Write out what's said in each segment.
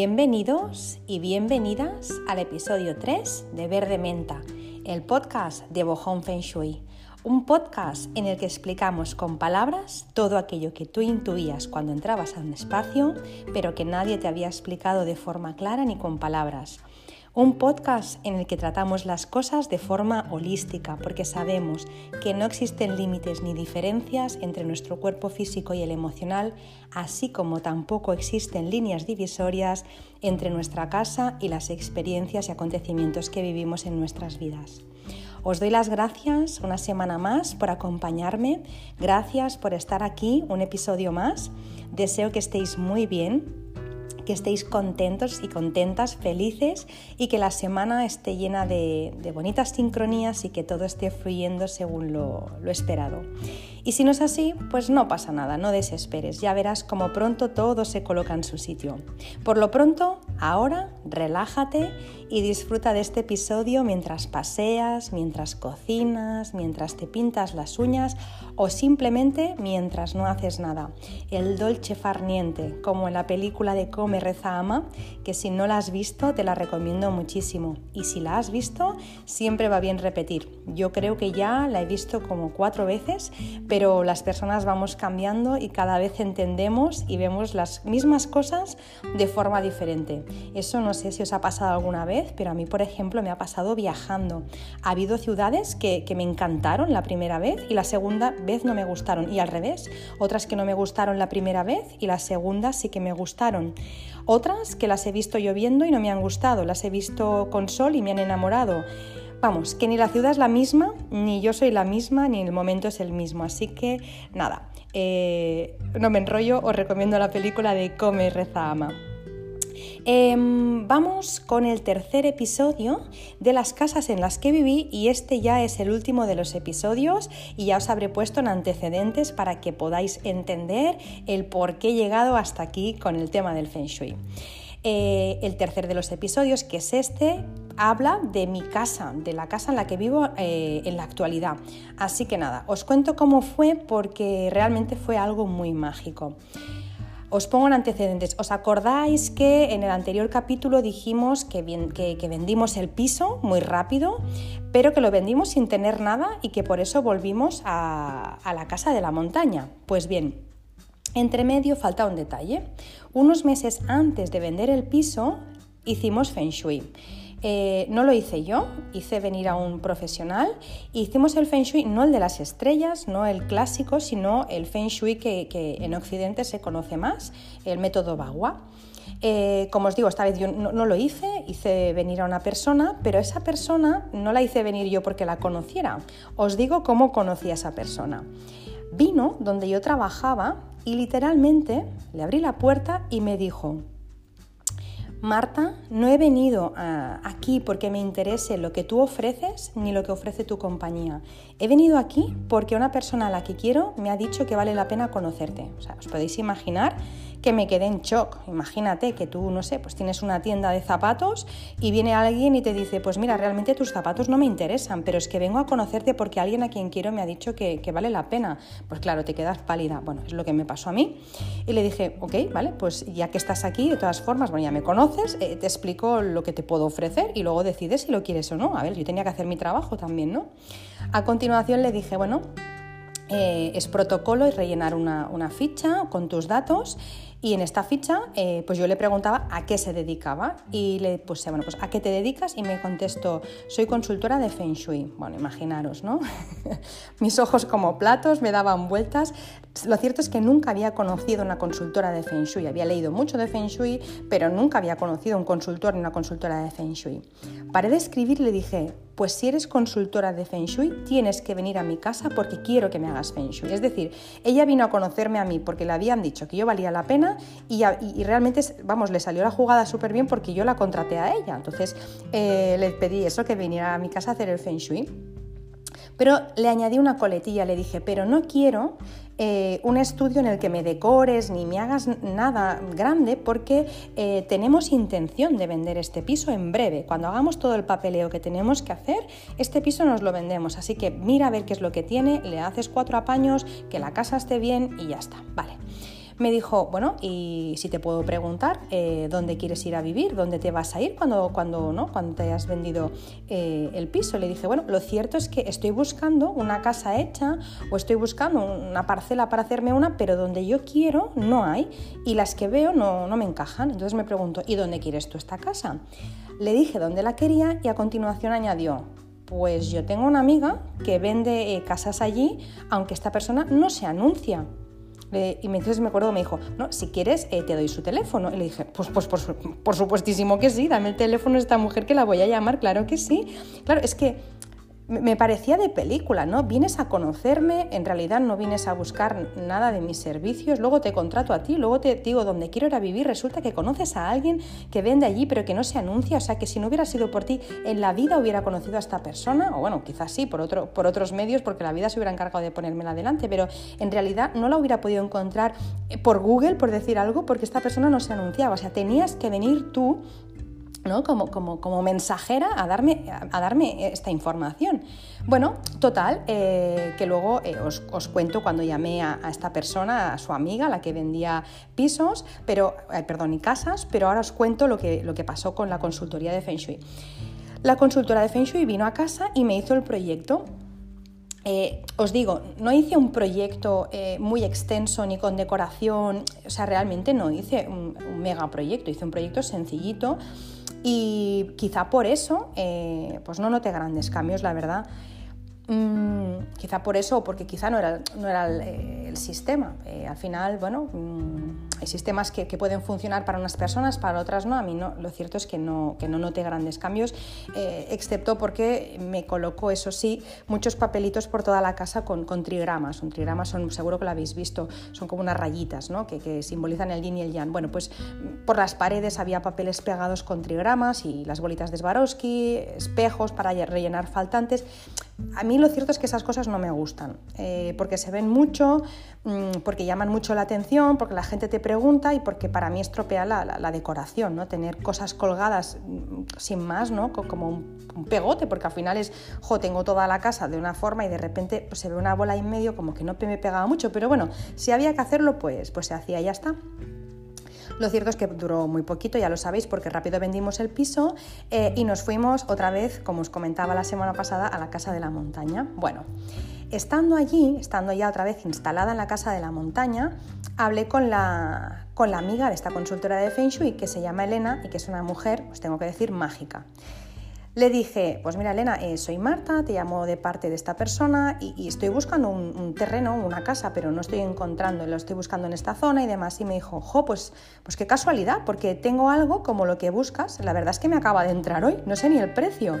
Bienvenidos y bienvenidas al episodio 3 de Verde Menta, el podcast de Bohong Feng Shui. Un podcast en el que explicamos con palabras todo aquello que tú intuías cuando entrabas a un espacio, pero que nadie te había explicado de forma clara ni con palabras. Un podcast en el que tratamos las cosas de forma holística, porque sabemos que no existen límites ni diferencias entre nuestro cuerpo físico y el emocional, así como tampoco existen líneas divisorias entre nuestra casa y las experiencias y acontecimientos que vivimos en nuestras vidas. Os doy las gracias una semana más por acompañarme, gracias por estar aquí un episodio más. Deseo que estéis muy bien, que estéis contentos y contentas, felices y que la semana esté llena de, bonitas sincronías y que todo esté fluyendo según lo, esperado. Y si no es así, pues no pasa nada, no desesperes, ya verás cómo pronto todo se coloca en su sitio. Por lo pronto, ahora relájate y disfruta de este episodio mientras paseas, mientras cocinas, mientras te pintas las uñas o simplemente mientras no haces nada. El dolce farniente, como en la película de Come, Reza, Ama, que si no la has visto te la recomiendo muchísimo. Y si la has visto, siempre va bien repetir. Yo creo que ya la he visto como cuatro veces, pero las personas vamos cambiando y cada vez entendemos y vemos las mismas cosas de forma diferente. Eso no sé si os ha pasado alguna vez pero a mí, por ejemplo, me ha pasado viajando. Ha habido ciudades que, me encantaron la primera vez y la segunda vez no me gustaron. Y al revés, otras que no me gustaron la primera vez y la segunda sí que me gustaron. Otras que las he visto lloviendo y no me han gustado, las he visto con sol y me han enamorado. Vamos, que ni la ciudad es la misma, ni yo soy la misma, ni el momento es el mismo. Así que nada, eh, no me enrollo, os recomiendo la película de Come, Reza, Ama. Em, vamos con el tercer episodio de las casas en las que viví y este ya es el último de los episodios y ya os habré puesto en antecedentes para que podáis entender el por qué he llegado hasta aquí con el tema del Feng Shui. Eh, el tercer de los episodios, que es este, habla de mi casa, de la casa en la que vivo eh, en la actualidad. Así que nada, os cuento cómo fue porque realmente fue algo muy mágico. Os pongo en antecedentes. ¿Os acordáis que en el anterior capítulo dijimos que, vendimos el piso muy rápido, pero que lo vendimos sin tener nada y que por eso volvimos a, la casa de la montaña? Pues bien, entre medio falta un detalle. Unos meses antes de vender el piso hicimos Feng Shui. Eh, no lo hice yo, hice venir a un profesional e hicimos el Feng Shui, no el de las estrellas, no el clásico, sino el Feng Shui que, en Occidente se conoce más, el método Bagua. Eh, como os digo, esta vez yo no, no, lo hice, hice venir a una persona, pero esa persona no la hice venir yo porque la conociera. Os digo cómo conocí a esa persona. Vino donde yo trabajaba y literalmente le abrí la puerta y me dijo, Marta, no he venido aquí porque me interese lo que tú ofreces ni lo que ofrece tu compañía. He venido aquí porque una persona a la que quiero me ha dicho que vale la pena conocerte. O sea, os podéis imaginar que me quedé en shock. Imagínate que tú, no sé, pues tienes una tienda de zapatos y viene alguien y te dice, pues mira, realmente tus zapatos no me interesan, pero es que vengo a conocerte porque alguien a quien quiero me ha dicho que, vale la pena. Pues claro, te quedas pálida. Bueno, es lo que me pasó a mí. Y le dije, ok, vale, pues ya que estás aquí, de todas formas, bueno, ya me conoces, eh, te explico lo que te puedo ofrecer y luego decides si lo quieres o no. A ver, yo tenía que hacer mi trabajo también, ¿no? A continuación le dije, bueno, eh, es protocolo y rellenar una, una ficha con tus datos y en esta ficha, eh, pues yo le preguntaba a qué se dedicaba y le puse, bueno, pues ¿a qué te dedicas? Y me contestó, soy consultora de Feng Shui. Bueno, imaginaros, ¿no? Mis ojos como platos me daban vueltas. Lo cierto es que nunca había conocido una consultora de Feng Shui. Había leído mucho de Feng Shui, pero nunca había conocido un consultor ni una consultora de Feng Shui. Paré de escribir y le dije, pues si eres consultora de Feng Shui, tienes que venir a mi casa porque quiero que me hagas Feng Shui. Es decir, ella vino a conocerme a mí porque le habían dicho que yo valía la pena y, realmente, vamos, le salió la jugada súper bien porque yo la contraté a ella. Entonces eh, le pedí eso, que viniera a mi casa a hacer el Feng Shui. Pero le añadí una coletilla, le dije, pero no quiero eh, un estudio en el que me decores ni me hagas nada grande porque eh, tenemos intención de vender este piso en breve. Cuando hagamos todo el papeleo que tenemos que hacer, este piso nos lo vendemos. Así que mira a ver qué es lo que tiene, le haces cuatro apaños, que la casa esté bien y ya está. Vale. Me dijo, bueno, y si te puedo preguntar, eh, ¿dónde quieres ir a vivir? ¿Dónde te vas a ir cuando, cuando, ¿no? cuando te hayas vendido eh, el piso? Le dije, bueno, lo cierto es que estoy buscando una casa hecha o estoy buscando una parcela para hacerme una, pero donde yo quiero no hay y las que veo no, no me encajan. Entonces me pregunto, ¿y dónde quieres tú esta casa? Le dije dónde la quería y a continuación añadió, pues yo tengo una amiga que vende eh, casas allí, aunque esta persona no se anuncia. Y entonces me acuerdo, me dijo, no, si quieres eh, te doy su teléfono. Y le dije, pues, pues por, por supuestísimo que sí, dame el teléfono de esta mujer que la voy a llamar, claro que sí. Claro, es que me parecía de película, ¿no? Vienes a conocerme, en realidad no vienes a buscar nada de mis servicios, luego te contrato a ti, luego te digo dónde quiero ir a vivir, resulta que conoces a alguien que vende allí pero que no se anuncia, o sea que si no hubiera sido por ti, en la vida hubiera conocido a esta persona, o bueno, quizás sí, por, otro, por otros medios, porque la vida se hubiera encargado de ponérmela adelante, pero en realidad no la hubiera podido encontrar eh, por Google, por decir algo, porque esta persona no se anunciaba, o sea, tenías que venir tú como, como, como, mensajera a darme, a, darme, esta información. Bueno, total, eh, que luego eh, os, os, cuento cuando llamé a, esta persona, a su amiga, la que vendía pisos, pero, perdón, y casas, pero ahora os cuento lo que, lo que pasó con la consultoría de Feng Shui. La consultora de Feng Shui vino a casa y me hizo el proyecto eh, os digo, no hice un proyecto muy extenso ni con decoración, o sea, realmente no hice un, un, mega proyecto, hice un proyecto sencillito y quizá por eso, eh, pues no noté grandes cambios, la verdad. Mm, quizá por eso, porque quizá no era, no era el, eh, sistema. Eh, al final, bueno, mm, hay sistemas que, pueden funcionar para unas personas, para otras no. A mí no, lo cierto es que no, que no noté grandes cambios, eh, excepto porque me colocó, eso sí, muchos papelitos por toda la casa con, con trigramas. Un trigrama son, seguro que lo habéis visto, son como unas rayitas ¿no? que, que simbolizan el yin y el yang. Bueno, pues por las paredes había papeles pegados con trigramas y las bolitas de Swarovski, espejos para rellenar faltantes. A mí lo cierto es que esas cosas no me gustan, eh, porque se ven mucho, mm, porque llaman mucho la atención, porque la gente te pregunta y porque para mí estropea la, decoración, ¿no? Tener cosas colgadas mm, sin más, ¿no? Como un, pegote, porque al final es, jo, tengo toda la casa de una forma y de repente pues, se ve una bola en medio como que no me pegaba mucho, pero bueno, si había que hacerlo, pues, pues se hacía y ya está. Lo cierto es que duró muy poquito, ya lo sabéis, porque rápido vendimos el piso eh, y nos fuimos otra vez, como os comentaba la semana pasada, a la casa de la montaña. Bueno, estando allí, estando ya otra vez instalada en la casa de la montaña, hablé con la, con la amiga de esta consultora de Feng Shui que se llama Elena y que es una mujer, os tengo que decir, mágica. Le dije, pues mira Elena, eh, soy Marta, te llamo de parte de esta persona y, estoy buscando un, terreno, una casa, pero no estoy encontrando, lo estoy buscando en esta zona y demás. Y me dijo, jo, pues, pues qué casualidad, porque tengo algo como lo que buscas. La verdad es que me acaba de entrar hoy, no sé ni el precio.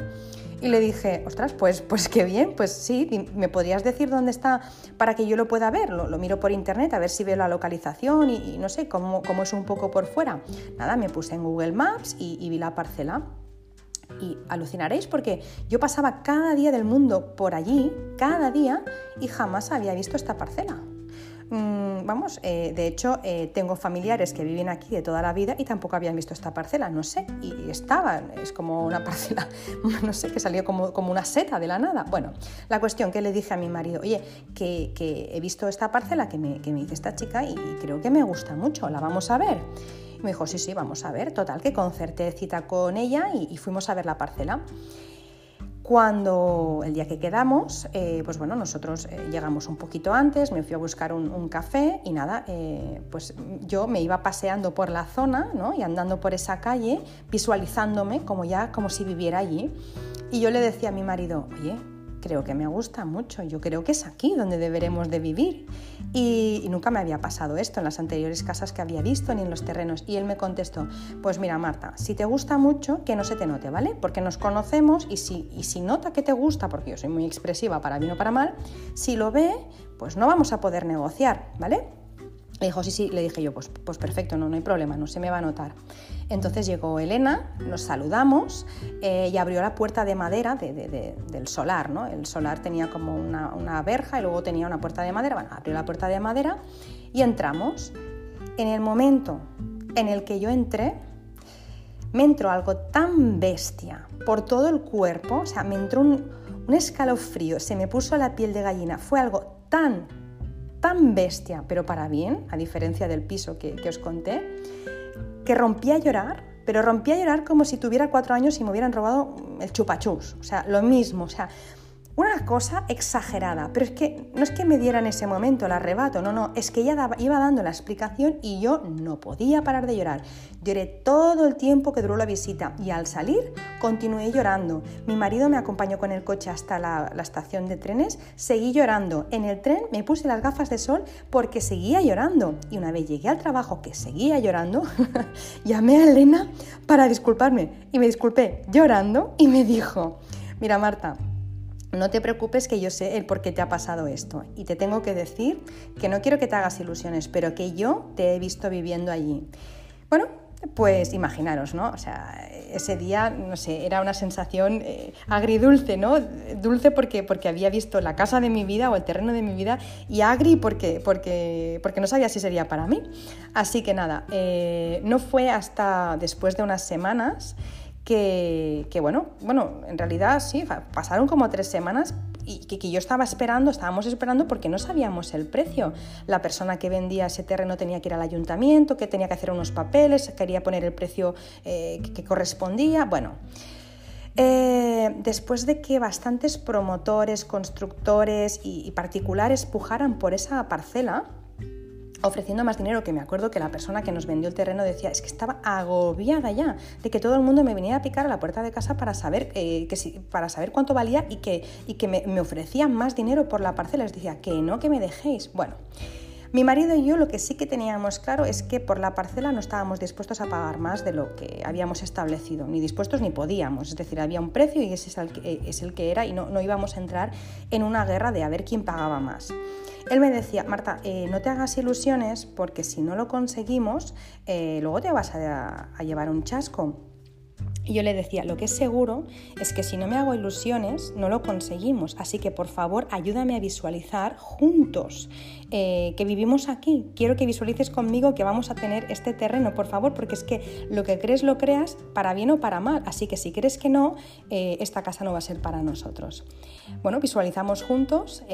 Y le dije, ostras, pues, pues qué bien, pues sí, ¿me podrías decir dónde está para que yo lo pueda ver? Lo, miro por internet a ver si veo la localización y, no sé cómo, cómo, es un poco por fuera. Nada, me puse en Google Maps y vi la parcela y alucinaréis porque yo pasaba cada día del mundo por allí, cada día, y jamás había visto esta parcela. Mm, vamos, eh, de hecho, eh, tengo familiares que viven aquí de toda la vida y tampoco habían visto esta parcela, no sé, y estaban, es como una parcela, no sé, que salió como, como una seta de la nada. Bueno, la cuestión que le dije a mi marido, oye, que, he visto esta parcela que me, que me dice esta chica y creo que me gusta mucho, la vamos a ver. Me dijo, sí, sí, vamos a ver. Total, que concerté cita con ella y, fuimos a ver la parcela. Cuando el día que quedamos, eh, pues bueno, nosotros eh, llegamos un poquito antes, me fui a buscar un, café y nada, eh, pues yo me iba paseando por la zona ¿no? y andando por esa calle, visualizándome como ya, como si viviera allí. Y yo le decía a mi marido, oye, creo que me gusta mucho, yo creo que es aquí donde deberemos de vivir. Y, nunca me había pasado esto en las anteriores casas que había visto ni en los terrenos. Y él me contestó, pues mira Marta, si te gusta mucho, que no se te note, ¿vale? Porque nos conocemos y si, y si nota que te gusta, porque yo soy muy expresiva para bien o para mal, si lo ve, pues no vamos a poder negociar, ¿vale? Le dijo, sí, sí, le dije yo, pues, pues perfecto, no, no hay problema, no se me va a notar. Entonces llegó Elena, nos saludamos eh, y abrió la puerta de madera del solar, ¿no? El solar tenía como una, verja y luego tenía una puerta de madera, bueno, abrió la puerta de madera y entramos. En el momento en el que yo entré, me entró algo tan bestia por todo el cuerpo, o sea, me entró un, escalofrío, se me puso la piel de gallina, fue algo tan tan bestia, pero para bien, a diferencia del piso que os conté, que rompí a llorar, pero rompí a llorar como si tuviera cuatro años y me hubieran robado el chupachus. O sea, lo mismo. O sea, una cosa exagerada, pero es que no es que me diera en ese momento el arrebato, no, no, es que ella iba dando la explicación y yo no podía parar de llorar. Lloré todo el tiempo que duró la visita y al salir continué llorando. Mi marido me acompañó con el coche hasta la, la estación de trenes, seguí llorando. En el tren me puse las gafas de sol porque seguía llorando. Y una vez llegué al trabajo que seguía llorando, llamé a Elena para disculparme y me disculpé llorando y me dijo, mira Marta, no te preocupes que yo sé el por qué te ha pasado esto. Y te tengo que decir que no quiero que te hagas ilusiones, pero que yo te he visto viviendo allí. Bueno, pues imaginaros, ¿no? O sea, ese día, no sé, era una sensación eh, agridulce, ¿no? Dulce porque, porque había visto la casa de mi vida o el terreno de mi vida y agri porque, porque, porque no sabía si sería para mí. Así que nada, eh, no fue hasta después de unas semanas que, bueno, bueno, en realidad sí, pasaron como tres semanas y que, yo estaba esperando, estábamos esperando porque no sabíamos el precio. La persona que vendía ese terreno tenía que ir al ayuntamiento, que tenía que hacer unos papeles, quería poner el precio eh, que, correspondía. Bueno, eh, después de que bastantes promotores, constructores y particulares pujaran por esa parcela, ofreciendo más dinero, que me acuerdo que la persona que nos vendió el terreno decía, es que estaba agobiada ya de que todo el mundo me viniera a picar a la puerta de casa para saber, eh, que si, para saber cuánto valía y que, y que me, me, ofrecían más dinero por la parcela. Les decía, que no, que me dejéis. Bueno, mi marido y yo lo que sí que teníamos claro es que por la parcela no estábamos dispuestos a pagar más de lo que habíamos establecido, ni dispuestos ni podíamos. Es decir, había un precio y ese es el que, que era y no, no íbamos a entrar en una guerra de a ver quién pagaba más. Él me decía, Marta, eh, no te hagas ilusiones porque si no lo conseguimos, eh, luego te vas a, llevar un chasco. Y yo le decía, lo que es seguro es que si no me hago ilusiones, no lo conseguimos. Así que por favor, ayúdame a visualizar juntos eh, que vivimos aquí. Quiero que visualices conmigo que vamos a tener este terreno, por favor, porque es que lo que crees lo creas para bien o para mal. Así que si crees que no, esta casa no va a ser para nosotros. Bueno, visualizamos juntos.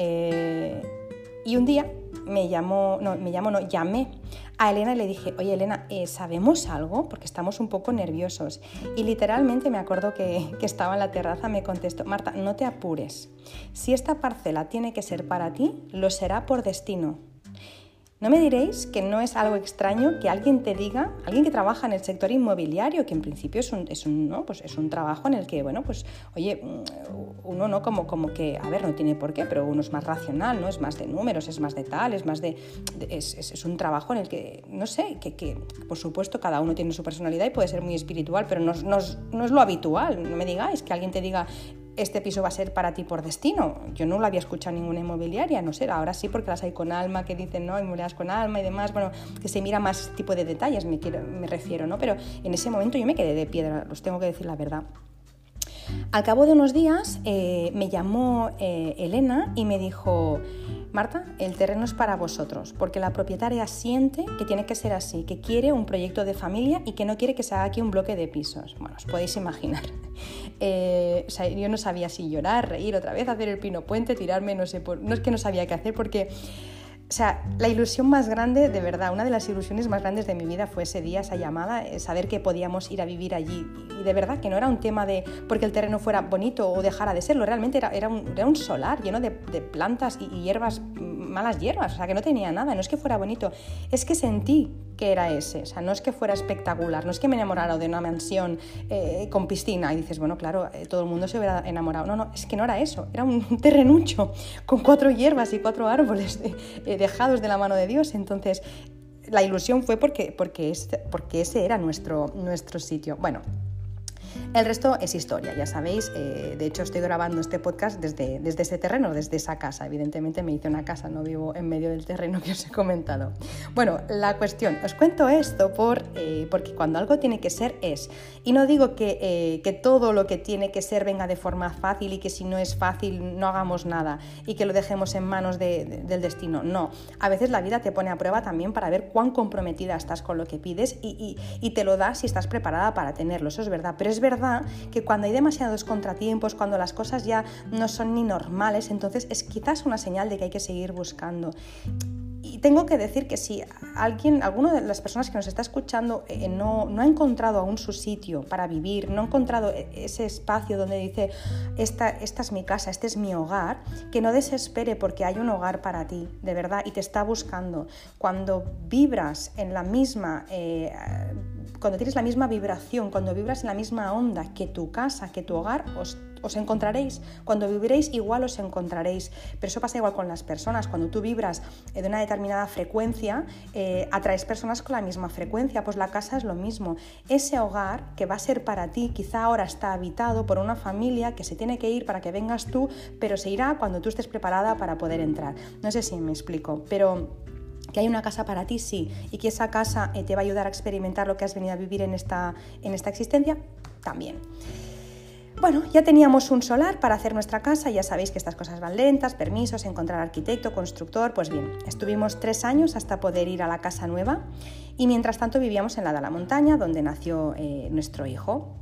Y un día me llamó, no, me llamó, no, llamé a Elena y le dije, oye Elena, eh, ¿sabemos algo? Porque estamos un poco nerviosos. Y literalmente me acuerdo que, que estaba en la terraza, me contestó, Marta, no te apures. Si esta parcela tiene que ser para ti, lo será por destino. No me diréis que no es algo extraño que alguien te diga, alguien que trabaja en el sector inmobiliario, que en principio es un, es un, ¿no? pues es un trabajo en el que, bueno, pues, oye, mm, uno no como, como que, a ver, no tiene por qué, pero uno es más racional, ¿no? Es más de números, es más de tal, es más de... es, un trabajo en el que, no sé, que, que, por supuesto cada uno tiene su personalidad y puede ser muy espiritual, pero no, no, no es lo habitual. No me digáis que alguien te diga, este piso va a ser para ti por destino. Yo no lo había escuchado ninguna inmobiliaria, no sé, ahora sí porque las hay con alma, que dicen, no, inmobiliarias con alma y demás, bueno, que se mira más tipo de detalles, me, me refiero, ¿no? Pero en ese momento yo me quedé de piedra, os tengo que decir la verdad. Al cabo de unos días eh, me llamó eh, Elena y me dijo, Marta, el terreno es para vosotros, porque la propietaria siente que tiene que ser así, que quiere un proyecto de familia y que no quiere que se haga aquí un bloque de pisos. Bueno, os podéis imaginar. Eh, yo no sabía si llorar, reír otra vez, hacer el pino puente, tirarme, no sé, no es que no sabía qué hacer, porque o sea, la ilusión más grande, de verdad, una de las ilusiones más grandes de mi vida fue ese día, esa llamada, eh, saber que podíamos ir a vivir allí. Y de verdad que no era un tema de porque el terreno fuera bonito o dejara de serlo, realmente era, era, un, era un, solar lleno de, plantas y, y, hierbas, malas hierbas, o sea, que no tenía nada, no es que fuera bonito, es que sentí que era ese, o sea, no es que fuera espectacular, no es que me enamorara de una mansión eh, con piscina y dices, bueno, claro, eh, todo el mundo se hubiera enamorado, no, no, es que no era eso, era un terrenucho con cuatro hierbas y cuatro árboles. Eh, dejados de la mano de Dios. Entonces, la ilusión fue porque, porque, porque ese era nuestro, nuestro sitio. Bueno, el resto es historia, ya sabéis. Eh, de hecho, estoy grabando este podcast desde, desde ese terreno, desde esa casa. Evidentemente me hice una casa, no vivo en medio del terreno que os he comentado. Bueno, la cuestión, os cuento esto por, eh, porque cuando algo tiene que ser, es. Y no digo que, eh, que todo lo que tiene que ser venga de forma fácil y que si no es fácil no hagamos nada y que lo dejemos en manos del destino. No, a veces la vida te pone a prueba también para ver cuán comprometida estás con lo que pides y, y, te lo da si estás preparada para tenerlo. Eso es verdad, pero es verdad que cuando hay demasiados contratiempos, cuando las cosas ya no son ni normales, entonces es quizás una señal de que hay que seguir buscando. Y tengo que decir que si alguien, alguno de las personas que nos está escuchando eh, no, no, ha encontrado aún su sitio para vivir, no ha encontrado e, ese espacio donde dice, esta, esta es mi casa, este es mi hogar, que no desespere porque hay un hogar para ti, de verdad, y te está buscando. Cuando vibras en la misma... Eh, cuando tienes la misma vibración, cuando vibras en la misma onda que tu casa, que tu hogar, os, encontraréis. Cuando viviréis igual os encontraréis. Pero eso pasa igual con las personas. Cuando tú vibras de una determinada frecuencia, eh, atraes personas con la misma frecuencia. Pues la casa es lo mismo. Ese hogar que va a ser para ti, quizá ahora está habitado por una familia que se tiene que ir para que vengas tú, pero se irá cuando tú estés preparada para poder entrar. No sé si me explico, pero que hay una casa para ti, sí, y que esa casa eh, te va a ayudar a experimentar lo que has venido a vivir en esta, en esta existencia, también. Bueno, ya teníamos un solar para hacer nuestra casa, ya sabéis que estas cosas van lentas, permisos, encontrar arquitecto, constructor, pues bien, estuvimos tres años hasta poder ir a la casa nueva y mientras tanto vivíamos en la de la montaña donde nació eh, nuestro hijo.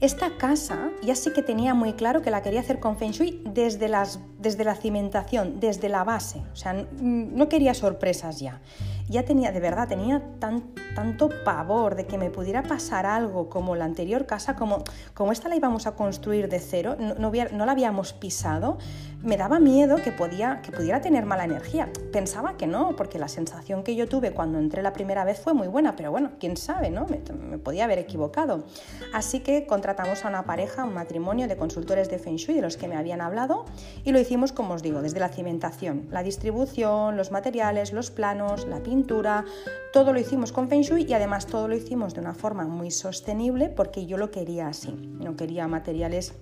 Esta casa ya sí que tenía muy claro que la quería hacer con Feng Shui desde, las, desde la cimentación, desde la base. O sea, no quería sorpresas ya ya tenía, de verdad, tenía tan, tanto pavor de que me pudiera pasar algo como la anterior casa, como, como esta la íbamos a construir de cero, no, no, la habíamos pisado, me daba miedo que, podía, que pudiera tener mala energía. Pensaba que no, porque la sensación que yo tuve cuando entré la primera vez fue muy buena, pero bueno, quién sabe, ¿no? Me, me podía haber equivocado. Así que contratamos a una pareja, un matrimonio de consultores de Feng Shui de los que me habían hablado y lo hicimos, como os digo, desde la cimentación, la distribución, los materiales, los planos, la pintura, todo lo hicimos con Feng Shui y además todo lo hicimos de una forma muy sostenible porque yo lo quería así, no quería materiales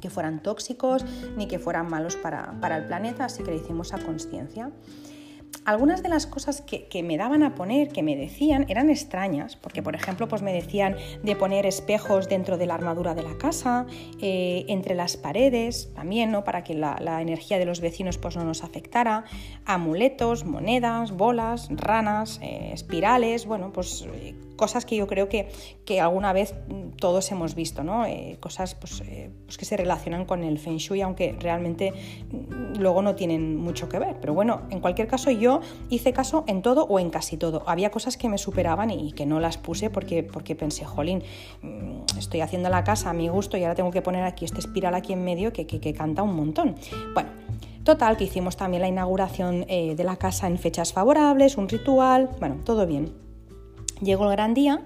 que fueran tóxicos ni que fueran malos para, para el planeta, así que lo hicimos a conciencia algunas de las cosas que, me daban a poner, que me decían, eran extrañas, porque por ejemplo pues me decían de poner espejos dentro de la armadura de la casa, eh, entre las paredes, también, ¿no? Para que la, energía de los vecinos pues no nos afectara, amuletos, monedas, bolas, ranas, eh, espirales, bueno, pues eh, cosas que yo creo que, que alguna vez todos hemos visto, ¿no? cosas pues, pues, que se relacionan con el Feng Shui, aunque realmente mm, luego no tienen mucho que ver. Pero bueno, en cualquier caso yo hice caso en todo o en casi todo. Había cosas que me superaban y que no las puse porque, porque pensé, jolín, mm, estoy haciendo la casa a mi gusto y ahora tengo que poner aquí este espiral aquí en medio que, que, canta un montón. Bueno, Total, que hicimos también la inauguración eh, de la casa en fechas favorables, un ritual, bueno, todo bien. Llegó el gran día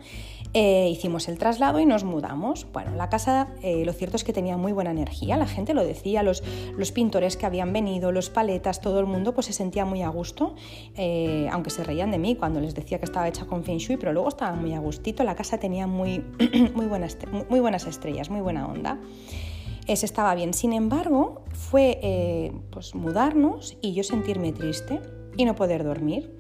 eh, hicimos el traslado y nos mudamos. Bueno, la casa eh, lo cierto es que tenía muy buena energía, la gente lo decía, los, los pintores que habían venido, los paletas, todo el mundo pues se sentía muy a gusto, eh, aunque se reían de mí cuando les decía que estaba hecha con Feng pero luego estaba muy a gustito, la casa tenía muy, muy, buenas, muy buenas estrellas, muy buena onda. Ese estaba bien. Sin embargo, fue pues mudarnos y yo sentirme triste y no poder dormir.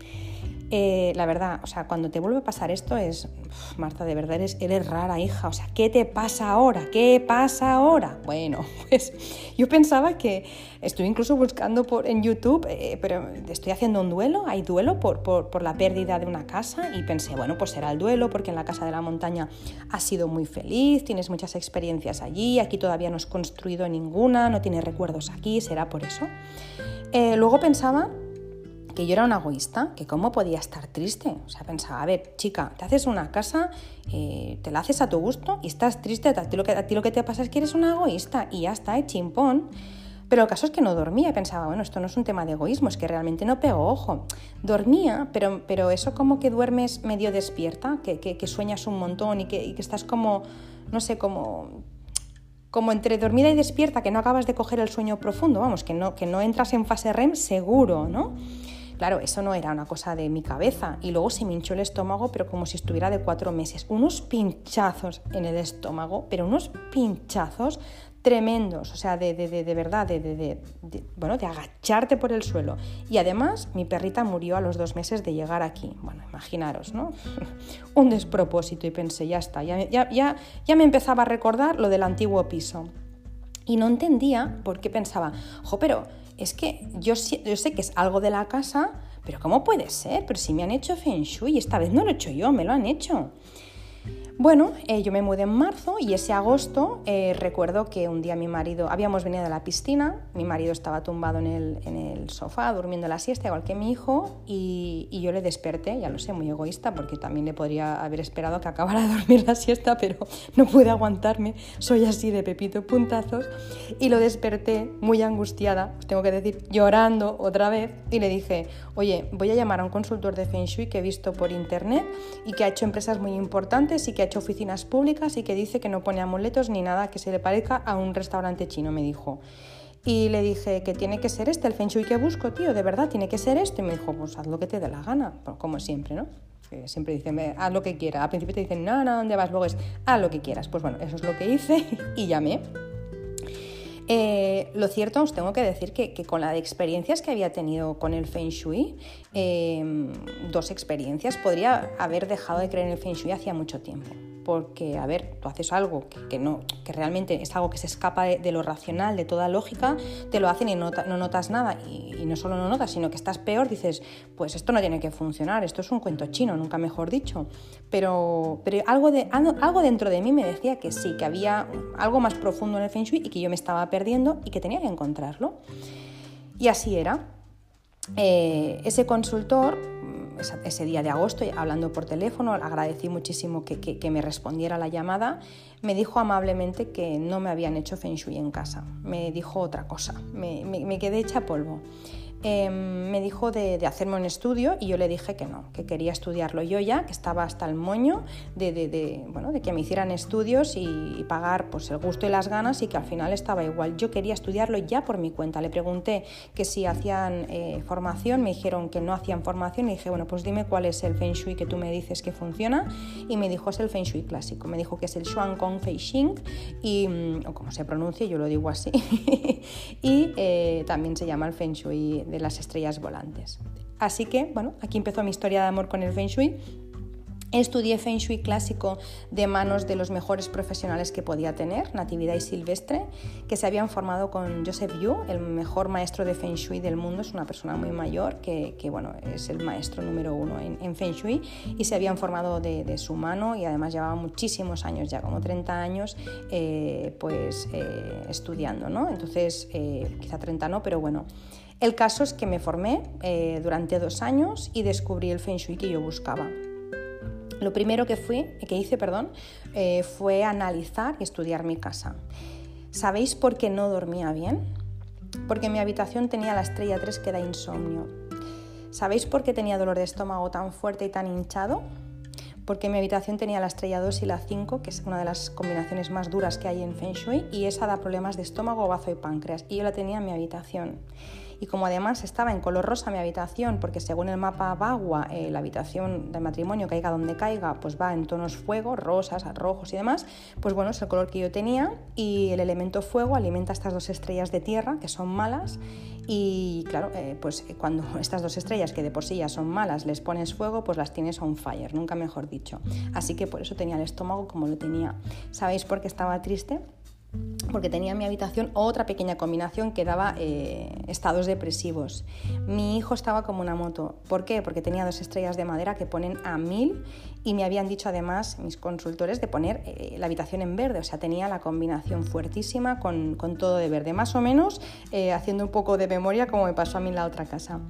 Eh, la verdad, o sea, cuando te vuelve a pasar esto es, Marta, de verdad eres, eres rara, hija. O sea, ¿qué te pasa ahora? ¿Qué pasa ahora? Bueno, pues yo pensaba que estoy incluso buscando por, en YouTube, eh, pero estoy haciendo un duelo, hay duelo por, por, la pérdida de una casa y pensé, bueno, pues será el duelo porque en la casa de la montaña has sido muy feliz, tienes muchas experiencias allí, aquí todavía no has construido ninguna, no tienes recuerdos aquí, será por eso. Eh, luego pensaba que yo era una egoísta, que cómo podía estar triste. O sea, pensaba, a ver, chica, te haces una casa, eh, te la haces a tu gusto y estás triste, a ti, lo que, a ti lo que te pasa es que eres una egoísta y ya está, eh, chimpón. Pero el caso es que no dormía pensaba, bueno, esto no es un tema de egoísmo, es que realmente no pego ojo. Dormía, pero, pero eso como que duermes medio despierta, que, que, sueñas un montón y que, y que estás como, no sé, como como entre dormida y despierta, que no acabas de coger el sueño profundo, vamos, que no, que no entras en fase REM seguro, ¿no? Claro, eso no era una cosa de mi cabeza. Y luego se me hinchó el estómago, pero como si estuviera de cuatro meses. Unos pinchazos en el estómago, pero unos pinchazos tremendos, o sea, de, de, de, verdad, de, bueno, de agacharte por el suelo. Y además, mi perrita murió a los dos meses de llegar aquí. Bueno, imaginaros, ¿no? Un despropósito y pensé, ya está, ya, ya, ya, ya me empezaba a recordar lo del antiguo piso. Y no entendía por qué pensaba, jo, pero es que yo, sé que es algo de la casa, pero ¿cómo puede ser? Pero si me han hecho Feng Shui, esta vez no lo he hecho yo, me lo han hecho. Bueno, eh, yo me mudé en marzo y ese agosto eh, recuerdo que un día mi marido, habíamos venido de la piscina, mi marido estaba tumbado en el, en el sofá durmiendo la siesta, igual que mi hijo, y, y, yo le desperté, ya lo sé, muy egoísta, porque también le podría haber esperado que acabara de dormir la siesta, pero no pude aguantarme, soy así de pepito puntazos, y lo desperté muy angustiada, os tengo que decir, llorando otra vez, y le dije, oye, voy a llamar a un consultor de Feng Shui que he visto por internet y que ha hecho empresas muy importantes y que ha hecho oficinas públicas y que dice que no pone amuletos ni nada que se le parezca a un restaurante chino, me dijo. Y le dije que tiene que ser este, el Feng Shui que busco, tío, de verdad, tiene que ser este. Y me dijo, pues haz lo que te dé la gana, como siempre, ¿no? siempre dicen, haz lo que quieras. Al principio te dicen, no, no, ¿dónde vas? Luego haz lo que quieras. Pues bueno, eso es lo que hice y llamé. Eh, lo cierto, os tengo que decir que, con la de experiencias que había tenido con el Feng Shui, em, dos experiencias, podría haber dejado de creer en el Feng Shui hacía mucho tiempo porque, a ver, tú haces algo que, no, que realmente es algo que se escapa de, lo racional, de toda lógica, te lo hacen y no, notas nada, y, no solo no notas, sino que estás peor, dices, pues esto no tiene que funcionar, esto es un cuento chino, nunca mejor dicho. Pero, pero algo, de, algo dentro de mí me decía que sí, que había algo más profundo en el Feng Shui y que yo me estaba perdiendo y que tenía que encontrarlo. Y así era. Eh, ese consultor ese día de agosto, hablando por teléfono, agradecí muchísimo que, me respondiera la llamada, me dijo amablemente que no me habían hecho feng shui en casa, me dijo otra cosa, me, quedé hecha polvo. Em, me dijo de, hacerme un estudio y yo le dije que no, que quería estudiarlo yo ya, que estaba hasta el moño de, bueno, de que me hicieran estudios y, pagar pues, el gusto y las ganas y que al final estaba igual. Yo quería estudiarlo ya por mi cuenta. Le pregunté que si hacían eh, formación, me dijeron que no hacían formación y dije, bueno, pues dime cuál es el Feng Shui que tú me dices que funciona y me dijo es el Feng Shui clásico. Me dijo que es el Xuan Kong Fei Xing y, mm, o como se pronuncia, yo lo digo así, y eh, también se llama el Feng Shui de las estrellas volantes. Así que, bueno, aquí empezó mi historia de amor con el Feng Shui. Estudié Feng Shui clásico de manos de los mejores profesionales que podía tener, Natividad y Silvestre, que se habían formado con Joseph Yu, el mejor maestro de Feng Shui del mundo. Es una persona muy mayor que, bueno, es el maestro número uno en, Feng Shui y se habían formado de, su mano y además llevaba muchísimos años, ya como 30 años, eh, pues eh, estudiando, ¿no? Entonces, eh, quizá 30 no, pero bueno. El caso es que me formé eh, durante dos años y descubrí el Feng Shui que yo buscaba. Lo primero que, fui, que hice perdón, eh, fue analizar y estudiar mi casa. ¿Sabéis por qué no dormía bien? Porque mi habitación tenía la estrella 3 que da insomnio. ¿Sabéis por qué tenía dolor de estómago tan fuerte y tan hinchado? Porque mi habitación tenía la estrella 2 y la 5, que es una de las combinaciones más duras que hay en Feng Shui, y esa da problemas de estómago, bazo y páncreas, y yo la tenía en mi habitación y como además estaba en color rosa mi habitación, porque según el mapa Bagua, eh, la habitación del matrimonio, caiga donde caiga, pues va en tonos fuego, rosas, rojos y demás, pues bueno, es el color que yo tenía y el elemento fuego alimenta estas dos estrellas de tierra, que son malas, y claro, eh, pues cuando estas dos estrellas, que de por sí ya son malas, les pones fuego, pues las tienes on fire, nunca mejor dicho. Así que por eso tenía el estómago como lo tenía. ¿Sabéis por qué estaba triste? Porque tenía en mi habitación otra pequeña combinación que daba eh, estados depresivos. Mi hijo estaba como una moto. ¿Por qué? Porque tenía dos estrellas de madera que ponen a mil y me habían dicho además mis consultores de poner eh, la habitación en verde. O sea, tenía la combinación fuertísima con, todo de verde, más o menos eh, haciendo un poco de memoria como me pasó a mí en la otra casa.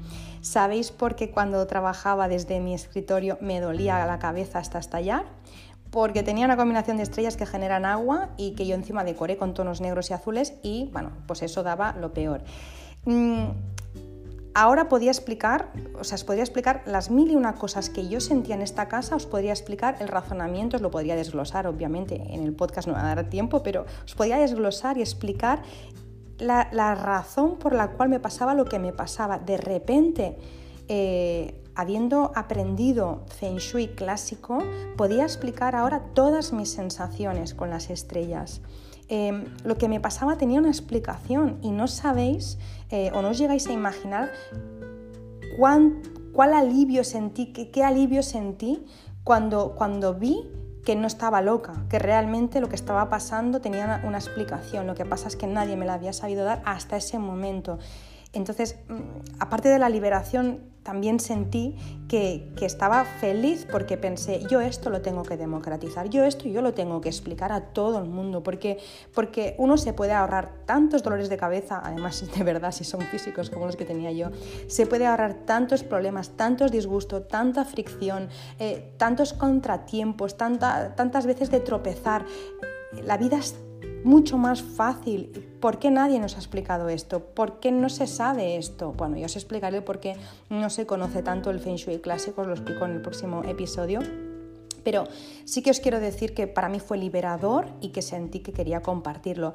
¿Sabéis por qué cuando trabajaba desde mi escritorio me dolía la cabeza hasta estallar? Porque tenía una combinación de estrellas que generan agua y que yo encima decoré con tonos negros y azules y bueno, pues eso daba lo peor. Mm, ahora podía explicar, o sea, os podría explicar las mil y una cosas que yo sentía en esta casa, os podría explicar el razonamiento, os lo podría desglosar, obviamente en el podcast no va a dar tiempo, pero os podría desglosar y explicar la, razón por la cual me pasaba lo que me pasaba. De repente, eh, habiendo aprendido Feng Shui clásico, podía explicar ahora todas mis sensaciones con las estrellas. Em, lo que me pasaba tenía una explicación y no sabéis eh, o no os llegáis a imaginar cuál alivio sentí, qué, alivio sentí cuando, vi que no estaba loca, que realmente lo que estaba pasando tenía una explicación. Lo que pasa es que nadie me la había sabido dar hasta ese momento. Entonces, mm, aparte de la liberación, también sentí que, estaba feliz porque pensé, yo esto lo tengo que democratizar, yo esto yo lo tengo que explicar a todo el mundo, porque, porque uno se puede ahorrar tantos dolores de cabeza, además de verdad si son físicos como los que tenía yo, se puede ahorrar tantos problemas, tantos disgustos, tanta fricción, eh, tantos contratiempos, tanta, tantas veces de tropezar. La vida es mucho más fácil. ¿Por qué nadie nos ha explicado esto? ¿Por qué no se sabe esto? Bueno, yo os explicaré por qué no se conoce tanto el Feng Shui clásico, os lo explico en el próximo episodio. Pero sí que os quiero decir que para mí fue liberador y que sentí que quería compartirlo.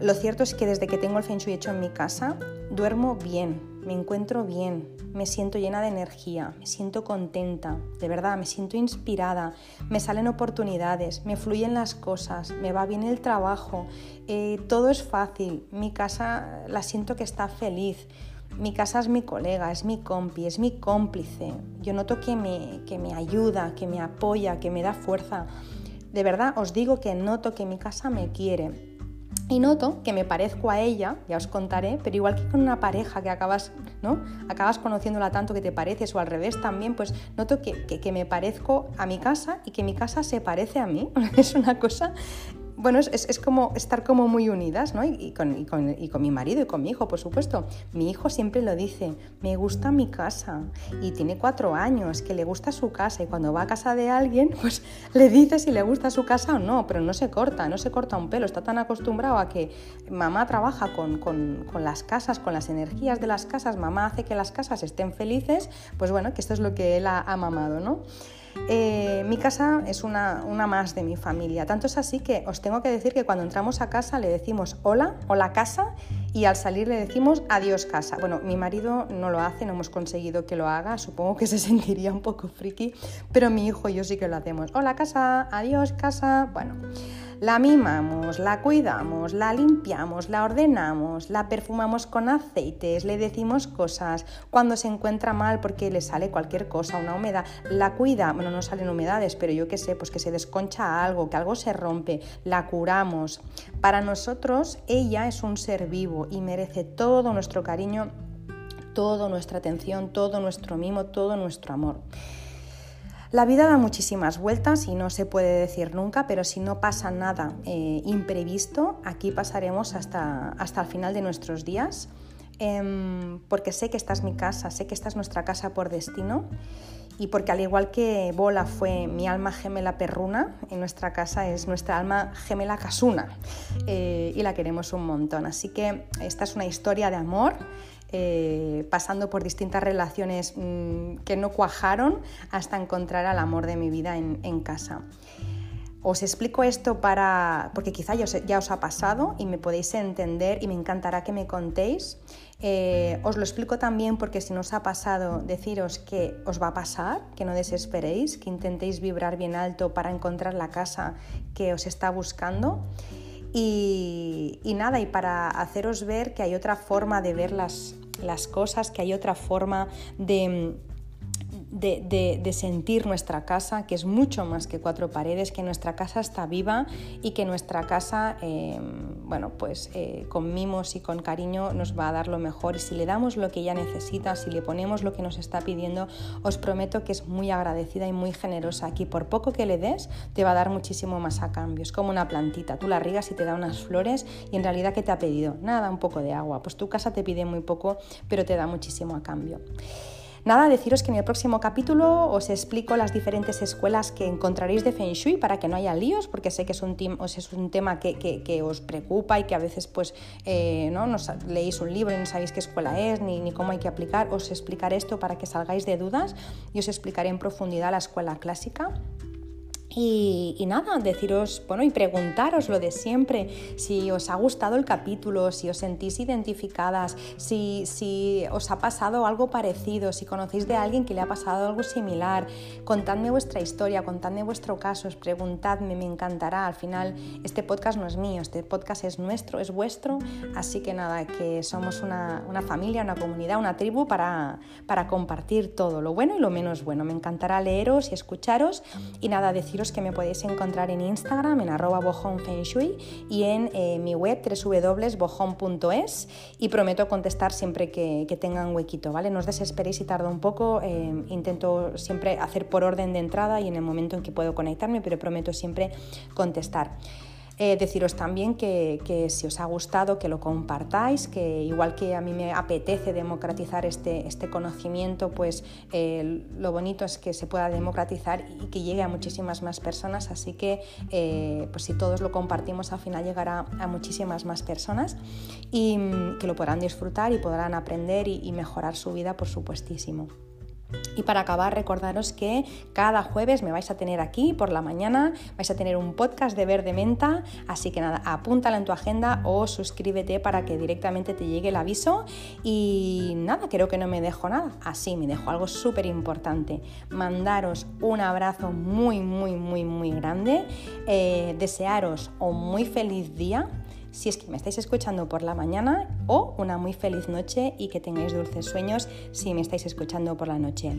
Lo cierto es que desde que tengo el Feng Shui hecho en mi casa, duermo bien, me encuentro bien, me siento llena de energía, me siento contenta, de verdad, me siento inspirada, me salen oportunidades, me fluyen las cosas, me va bien el trabajo, eh, todo es fácil, mi casa la siento que está feliz. Mi casa es mi colega, es mi compi, es mi cómplice. Yo noto que me, que me ayuda, que me apoya, que me da fuerza. De verdad os digo que noto que mi casa me quiere, y noto que me parezco a ella, ya os contaré, pero igual que con una pareja que acabas, ¿no? acabas conociéndola tanto que te pareces o al revés también, pues noto que, que me parezco a mi casa y que mi casa se parece a mí. es una cosa bueno, es, como estar como muy unidas, ¿no? Y, con, mi marido y con mi hijo, por supuesto. Mi hijo siempre lo dice, me gusta mi casa. Y tiene cuatro años, que le gusta su casa. Y cuando va a casa de alguien, pues le dice si le gusta su casa o no, pero no se corta, no se corta un pelo. Está tan acostumbrado a que mamá trabaja con, con las casas, con las energías de las casas, mamá hace que las casas estén felices, pues bueno, que esto es lo que él ha mamado, ¿no? Eh, mi casa es una, más de mi familia. Tanto es así que os tengo que decir que cuando entramos a casa le decimos hola, hola casa, y al salir le decimos adiós casa. Bueno, mi marido no lo hace, no hemos conseguido que lo haga, supongo que se sentiría un poco friki, pero mi hijo y yo sí que lo hacemos. Hola casa, adiós casa. Bueno. La mimamos, la cuidamos, la limpiamos, la ordenamos, la perfumamos con aceites, le decimos cosas. Cuando se encuentra mal porque le sale cualquier cosa, una humedad, la cuida. Bueno, no salen humedades, pero yo qué sé, pues que se desconcha algo, que algo se rompe, la curamos. Para nosotros, ella es un ser vivo y merece todo nuestro cariño, toda nuestra atención, todo nuestro mimo, todo nuestro amor. La vida da muchísimas vueltas y no se puede decir nunca, pero si no pasa nada eh, imprevisto, aquí pasaremos hasta, hasta el final de nuestros días, em, porque sé que esta es mi casa, sé que esta es nuestra casa por destino y porque al igual que Bola fue mi alma gemela perruna, en nuestra casa es nuestra alma gemela casuna eh, y la queremos un montón. Así que esta es una historia de amor eh, pasando por distintas relaciones mm, que no cuajaron hasta encontrar al amor de mi vida en, casa. Os explico esto para, porque quizá ya os, ha pasado y me podéis entender y me encantará que me contéis. Eh, os lo explico también porque si no os ha pasado, deciros que os va a pasar, que no desesperéis, que intentéis vibrar bien alto para encontrar la casa que os está buscando. Y, y, nada, y para haceros ver que hay otra forma de ver las, las cosas, que hay otra forma de de, sentir nuestra casa, que es mucho más que cuatro paredes, que nuestra casa está viva y que nuestra casa, em, bueno, pues eh, con mimos y con cariño nos va a dar lo mejor. Y si le damos lo que ella necesita, si le ponemos lo que nos está pidiendo, os prometo que es muy agradecida y muy generosa. Aquí por poco que le des, te va a dar muchísimo más a cambio. Es como una plantita, tú la riegas y te da unas flores y en realidad ¿qué te ha pedido? Nada, un poco de agua. Pues tu casa te pide muy poco, pero te da muchísimo a cambio. Nada, deciros que en el próximo capítulo os explico las diferentes escuelas que encontraréis de Feng Shui para que no haya líos, porque sé que es un, tema que, os preocupa y que a veces pues eh, ¿no? leéis un libro y no sabéis qué escuela es ni, ni cómo hay que aplicar. Os explicaré esto para que salgáis de dudas y os explicaré en profundidad la escuela clásica. Y, nada, deciros, bueno, y preguntaros lo de siempre, si os ha gustado el capítulo, si os sentís identificadas, si, si os ha pasado algo parecido, si conocéis de alguien que le ha pasado algo similar, contadme vuestra historia, contadme vuestro caso, preguntadme, me encantará. Al final, este podcast no es mío, este podcast es nuestro, es vuestro, así que nada, que somos una, una familia, una comunidad, una tribu para, para compartir todo, lo bueno y lo menos bueno. Me encantará leeros y escucharos y nada, deciros que me podéis encontrar en Instagram en arroba bojonfengshui y en eh, mi web www.bojon.es y prometo contestar siempre que, que, tengan huequito, ¿vale? No os desesperéis si tardo un poco, eh, intento siempre hacer por orden de entrada y en el momento en que puedo conectarme, pero prometo siempre contestar. Eh, deciros también que, si os ha gustado, que lo compartáis, que igual que a mí me apetece democratizar este, este conocimiento, pues eh, lo bonito es que se pueda democratizar y que llegue a muchísimas más personas, así que eh, pues si todos lo compartimos al final llegará a muchísimas más personas y mm, que lo podrán disfrutar y podrán aprender y mejorar su vida, por supuestísimo. Y para acabar, recordaros que cada jueves me vais a tener aquí por la mañana, vais a tener un podcast de verde menta, así que nada, apúntalo en tu agenda o suscríbete para que directamente te llegue el aviso. Y nada, creo que no me dejo nada, así me dejo algo súper importante. Mandaros un abrazo muy, muy, muy, muy grande, eh, desearos un muy feliz día si es que me estáis escuchando por la mañana o una muy feliz noche y que tengáis dulces sueños si me estáis escuchando por la noche.